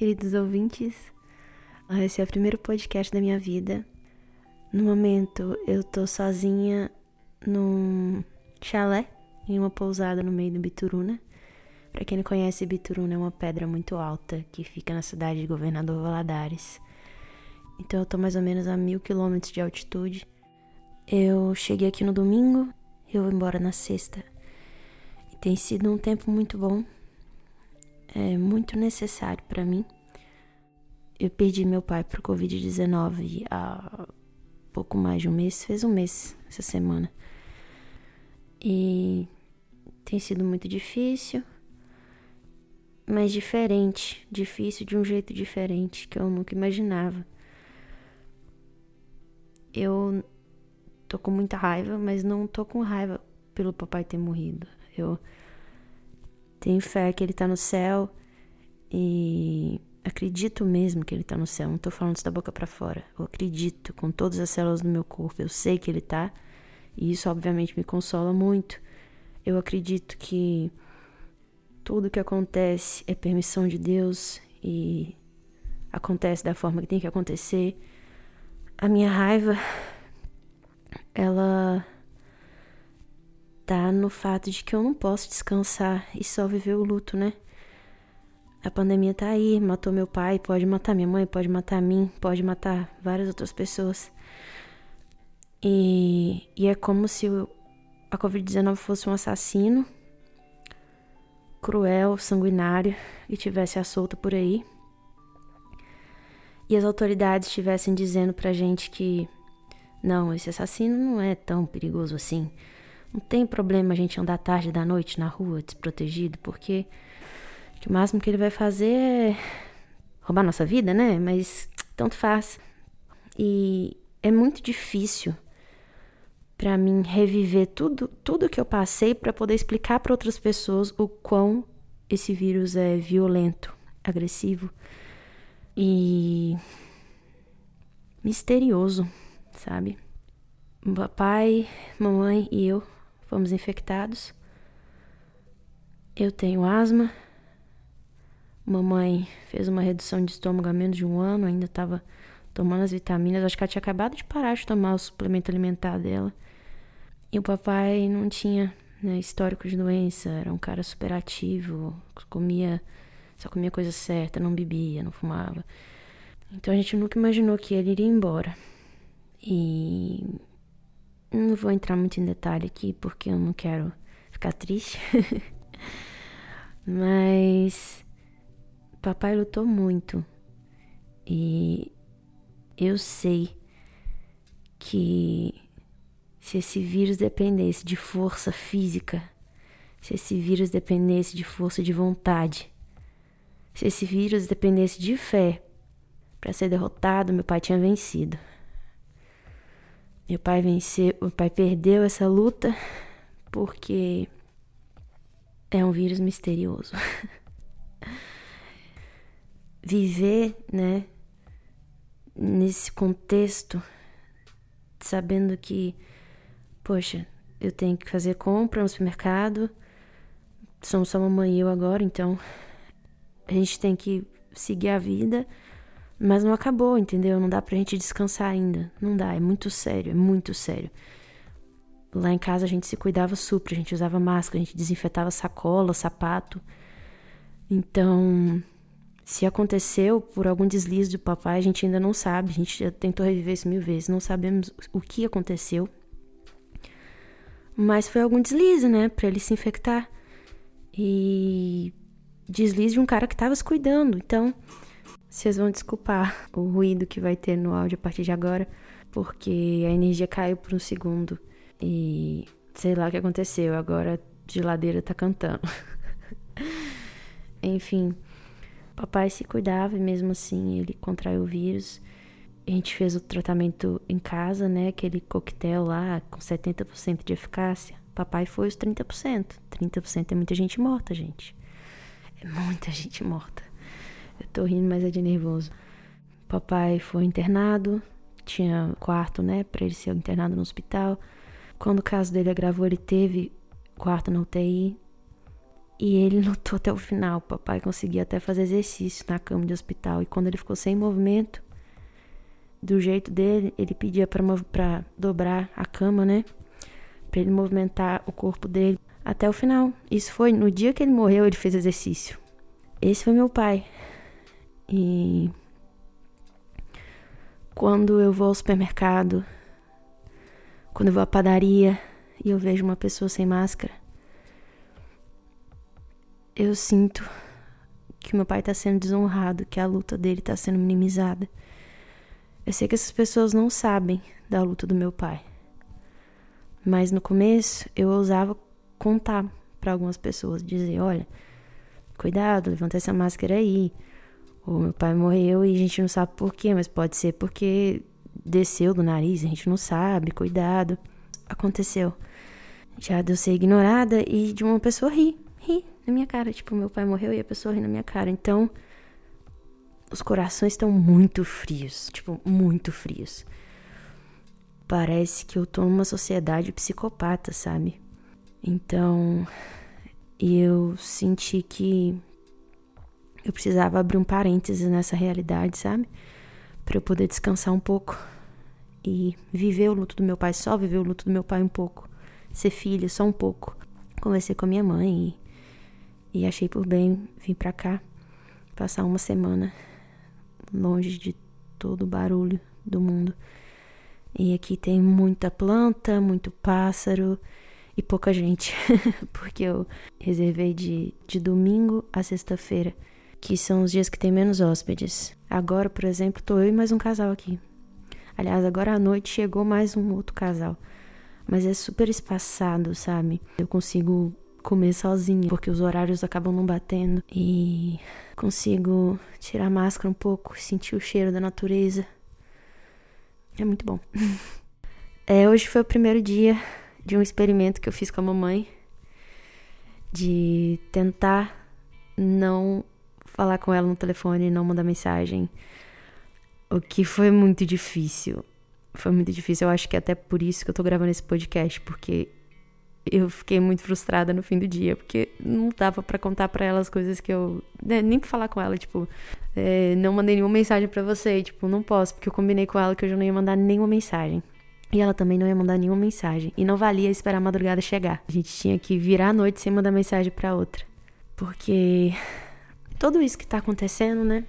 Queridos ouvintes. Esse é o primeiro podcast da minha vida. No momento, eu tô sozinha num chalé, em uma pousada no meio do Bituruna. Para quem não conhece, Bituruna é uma pedra muito alta que fica na cidade de Governador Valadares. Então eu tô mais ou menos a mil quilômetros de altitude. Eu cheguei aqui no domingo, eu vou embora na sexta. E tem sido um tempo muito bom, é muito necessário para mim. Eu perdi meu pai pro Covid-19 há pouco mais de um mês, fez um mês essa semana. E tem sido muito difícil, mas diferente, difícil de um jeito diferente que eu nunca imaginava. Eu tô com muita raiva, mas não tô com raiva pelo papai ter morrido. Eu tenho fé que ele tá no céu e acredito mesmo que ele tá no céu. Não tô falando isso da boca para fora. Eu acredito com todas as células do meu corpo. Eu sei que ele tá. E isso obviamente me consola muito. Eu acredito que tudo que acontece é permissão de Deus e acontece da forma que tem que acontecer. A minha raiva ela tá no fato de que eu não posso descansar e só viver o luto, né? A pandemia tá aí, matou meu pai, pode matar minha mãe, pode matar mim, pode matar várias outras pessoas. E, e é como se a Covid-19 fosse um assassino cruel, sanguinário e tivesse a solta por aí. E as autoridades estivessem dizendo pra gente que não, esse assassino não é tão perigoso assim. Não tem problema a gente andar tarde da noite na rua desprotegido, porque o máximo que ele vai fazer é roubar nossa vida, né? Mas tanto faz. E é muito difícil para mim reviver tudo, tudo que eu passei para poder explicar para outras pessoas o quão esse vírus é violento, agressivo e misterioso sabe? Papai, mamãe e eu fomos infectados. Eu tenho asma. Mamãe fez uma redução de estômago há menos de um ano, ainda estava tomando as vitaminas. Acho que ela tinha acabado de parar de tomar o suplemento alimentar dela. E o papai não tinha né, histórico de doença, era um cara super ativo, comia, só comia coisa certa, não bebia, não fumava. Então a gente nunca imaginou que ele iria embora. E não vou entrar muito em detalhe aqui porque eu não quero ficar triste. Mas papai lutou muito. E eu sei que se esse vírus dependesse de força física, se esse vírus dependesse de força de vontade, se esse vírus dependesse de fé para ser derrotado, meu pai tinha vencido. Meu pai venceu, meu pai perdeu essa luta porque é um vírus misterioso. Viver, né, nesse contexto, sabendo que, poxa, eu tenho que fazer compra no supermercado, somos só mamãe e eu agora, então a gente tem que seguir a vida mas não acabou, entendeu? Não dá pra gente descansar ainda. Não dá, é muito sério, é muito sério. Lá em casa a gente se cuidava super, a gente usava máscara, a gente desinfetava sacola, sapato. Então, se aconteceu por algum deslize do papai, a gente ainda não sabe. A gente já tentou reviver isso mil vezes, não sabemos o que aconteceu. Mas foi algum deslize, né? Pra ele se infectar. E deslize de um cara que tava se cuidando. Então, vocês vão desculpar o ruído que vai ter no áudio a partir de agora, porque a energia caiu por um segundo e sei lá o que aconteceu. Agora a geladeira tá cantando. Enfim, papai se cuidava e mesmo assim ele contraiu o vírus. A gente fez o tratamento em casa, né? Aquele coquetel lá com 70% de eficácia. Papai foi os 30%. 30% é muita gente morta, gente. É muita gente morta. Eu tô rindo, mas é de nervoso. Papai foi internado, tinha quarto, né, para ele ser internado no hospital. Quando o caso dele agravou, ele teve quarto na UTI. E ele lutou até o final. O papai conseguia até fazer exercício na cama de hospital. E quando ele ficou sem movimento, do jeito dele, ele pedia para dobrar a cama, né? Para ele movimentar o corpo dele até o final. Isso foi no dia que ele morreu, ele fez exercício. Esse foi meu pai. E quando eu vou ao supermercado, quando eu vou à padaria e eu vejo uma pessoa sem máscara, eu sinto que meu pai está sendo desonrado, que a luta dele está sendo minimizada. Eu sei que essas pessoas não sabem da luta do meu pai. Mas no começo eu ousava contar para algumas pessoas, dizer, olha, cuidado, levanta essa máscara aí. O meu pai morreu e a gente não sabe por quê, mas pode ser porque desceu do nariz, a gente não sabe, cuidado. Aconteceu. Já deu ser ignorada e de uma pessoa rir, rir na minha cara. Tipo, meu pai morreu e a pessoa ri na minha cara. Então, os corações estão muito frios, tipo, muito frios. Parece que eu tô numa sociedade psicopata, sabe? Então, eu senti que eu precisava abrir um parêntese nessa realidade, sabe? Para eu poder descansar um pouco e viver o luto do meu pai, só viver o luto do meu pai um pouco, ser filha só um pouco. Conversei com a minha mãe e, e achei por bem vir para cá, passar uma semana longe de todo o barulho do mundo. E aqui tem muita planta, muito pássaro e pouca gente, porque eu reservei de, de domingo a sexta-feira, que são os dias que tem menos hóspedes. Agora, por exemplo, tô eu e mais um casal aqui. Aliás, agora à noite chegou mais um outro casal. Mas é super espaçado, sabe? Eu consigo comer sozinha, porque os horários acabam não batendo. E consigo tirar a máscara um pouco, sentir o cheiro da natureza. É muito bom. É, hoje foi o primeiro dia de um experimento que eu fiz com a mamãe de tentar não falar com ela no telefone, não mandar mensagem. O que foi muito difícil. Foi muito difícil. Eu acho que é até por isso que eu tô gravando esse podcast, porque eu fiquei muito frustrada no fim do dia, porque não dava para contar para ela as coisas que eu. Né, nem pra falar com ela, tipo, é, não mandei nenhuma mensagem para você, tipo, não posso, porque eu combinei com ela que eu já não ia mandar nenhuma mensagem. E ela também não ia mandar nenhuma mensagem. E não valia esperar a madrugada chegar. A gente tinha que virar a noite sem mandar mensagem para outra. Porque tudo isso que tá acontecendo, né?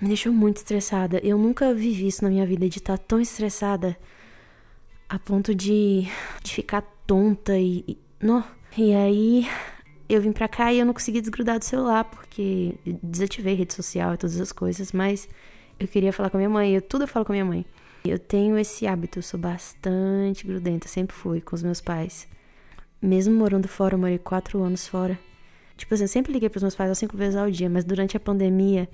Me deixou muito estressada. Eu nunca vivi isso na minha vida de estar tá tão estressada a ponto de, de ficar tonta e. Não. E aí eu vim pra cá e eu não consegui desgrudar do celular, porque desativei rede social e todas as coisas, mas eu queria falar com a minha mãe. Eu tudo eu falo com a minha mãe. Eu tenho esse hábito, eu sou bastante grudenta, sempre fui com os meus pais. Mesmo morando fora, eu morei quatro anos fora. Tipo assim, eu sempre liguei pros meus pais cinco vezes ao dia, mas durante a pandemia,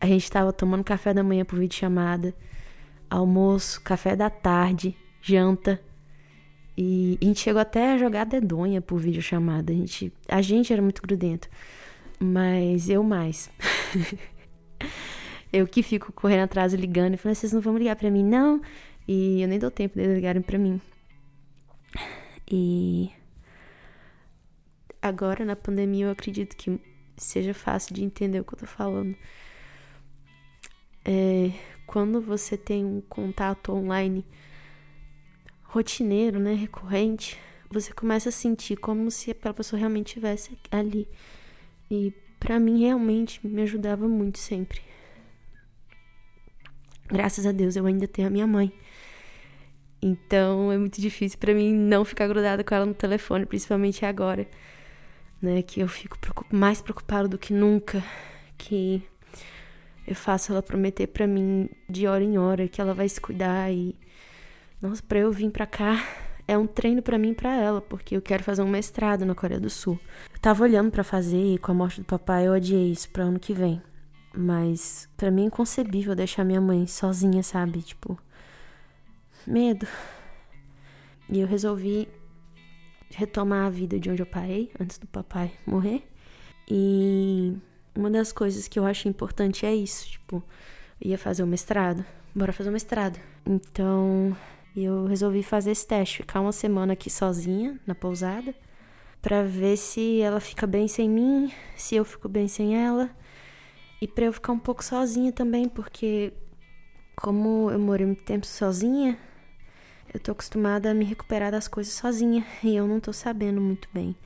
a gente tava tomando café da manhã por videochamada, almoço, café da tarde, janta. E a gente chegou até a jogar dedonha por videochamada. A gente, a gente era muito grudento, mas eu mais. Eu que fico correndo atrás ligando e falando, vocês não vão ligar para mim, não? E eu nem dou tempo deles ligarem para mim. E agora na pandemia eu acredito que seja fácil de entender o que eu tô falando. É, quando você tem um contato online rotineiro, né, recorrente, você começa a sentir como se aquela pessoa realmente estivesse ali. E para mim realmente me ajudava muito sempre. Graças a Deus eu ainda tenho a minha mãe. Então é muito difícil para mim não ficar grudada com ela no telefone, principalmente agora, né? Que eu fico mais preocupada do que nunca, que eu faço ela prometer para mim de hora em hora que ela vai se cuidar e nossa, para eu vir para cá é um treino para mim e para ela, porque eu quero fazer um mestrado na Coreia do Sul. Eu tava olhando para fazer e com a morte do papai eu adiei isso para ano que vem. Mas para mim é inconcebível deixar minha mãe sozinha, sabe? Tipo, medo. E eu resolvi retomar a vida de onde eu parei antes do papai morrer. E uma das coisas que eu acho importante é isso, tipo, ia fazer o mestrado, bora fazer o mestrado. Então, eu resolvi fazer esse teste, ficar uma semana aqui sozinha na pousada, para ver se ela fica bem sem mim, se eu fico bem sem ela. E para eu ficar um pouco sozinha também, porque como eu morei muito tempo sozinha, eu tô acostumada a me recuperar das coisas sozinha e eu não tô sabendo muito bem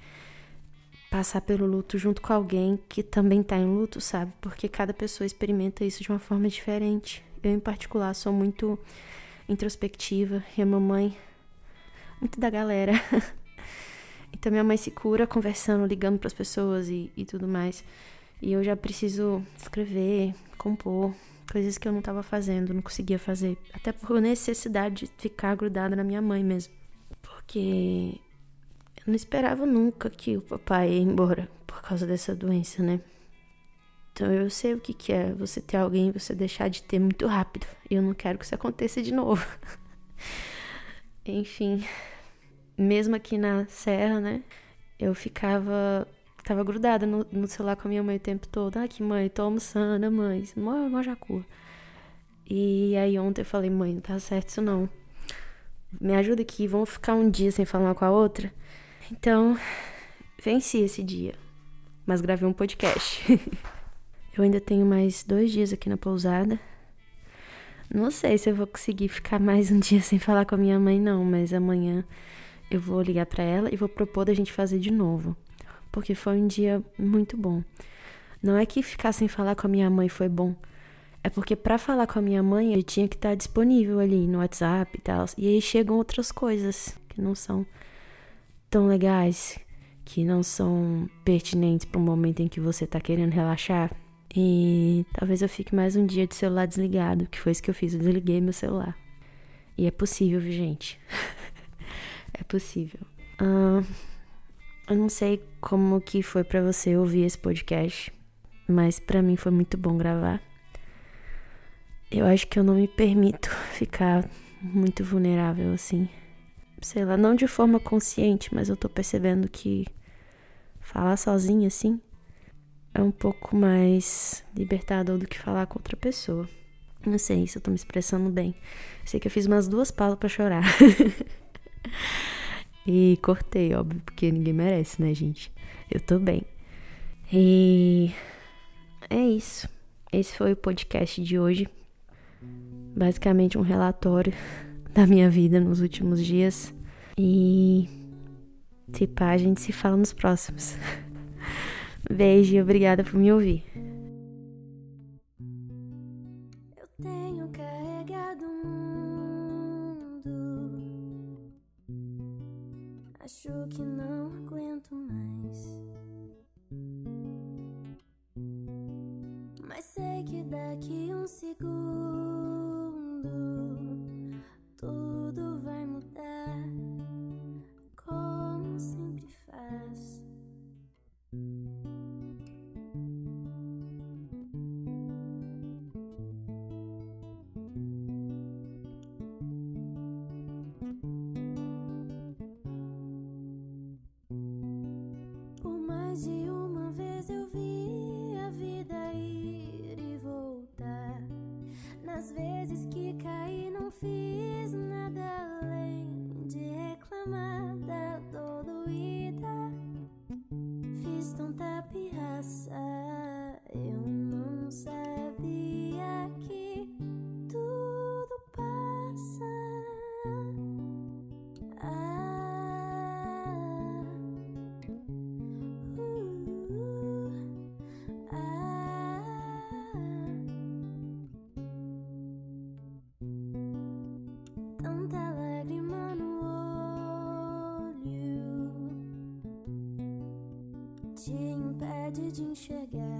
passar pelo luto junto com alguém que também tá em luto, sabe? Porque cada pessoa experimenta isso de uma forma diferente. Eu, em particular, sou muito introspectiva e a mamãe, muito da galera. então, minha mãe se cura conversando, ligando para as pessoas e, e tudo mais. E eu já preciso escrever, compor, coisas que eu não estava fazendo, não conseguia fazer. Até por necessidade de ficar grudada na minha mãe mesmo. Porque eu não esperava nunca que o papai ia embora por causa dessa doença, né? Então eu sei o que, que é você ter alguém e você deixar de ter muito rápido. E eu não quero que isso aconteça de novo. Enfim, mesmo aqui na serra, né? Eu ficava. Tava grudada no, no, celular com a minha mãe o tempo todo. Ah, que mãe, tô almoçando, mãe. Mó, mó jacu. E aí ontem eu falei, mãe, não tá certo isso não. Me ajuda aqui, vamos ficar um dia sem falar com a outra. Então, venci esse dia, mas gravei um podcast. eu ainda tenho mais dois dias aqui na pousada. Não sei se eu vou conseguir ficar mais um dia sem falar com a minha mãe, não, mas amanhã eu vou ligar para ela e vou propor da gente fazer de novo, porque foi um dia muito bom. Não é que ficar sem falar com a minha mãe foi bom, é porque para falar com a minha mãe eu tinha que estar disponível ali no WhatsApp e tal. E aí chegam outras coisas que não são tão legais, que não são pertinentes para o momento em que você tá querendo relaxar. E talvez eu fique mais um dia de celular desligado, que foi isso que eu fiz, eu desliguei meu celular. E é possível, gente. é possível. Uh, eu não sei como que foi para você ouvir esse podcast, mas para mim foi muito bom gravar. Eu acho que eu não me permito ficar muito vulnerável assim sei lá, não de forma consciente, mas eu tô percebendo que falar sozinha assim é um pouco mais libertador do que falar com outra pessoa. Não sei se eu tô me expressando bem. Sei que eu fiz umas duas pausas para chorar. e cortei, óbvio, porque ninguém merece, né, gente? Eu tô bem. E é isso. Esse foi o podcast de hoje. Basicamente um relatório da minha vida nos últimos dias. E se pá, a gente se fala nos próximos. Beijo e obrigada por me ouvir. Eu tenho carregado o mundo. Acho que não aguento mais. Mas sei que daqui um segundo 经雪盖。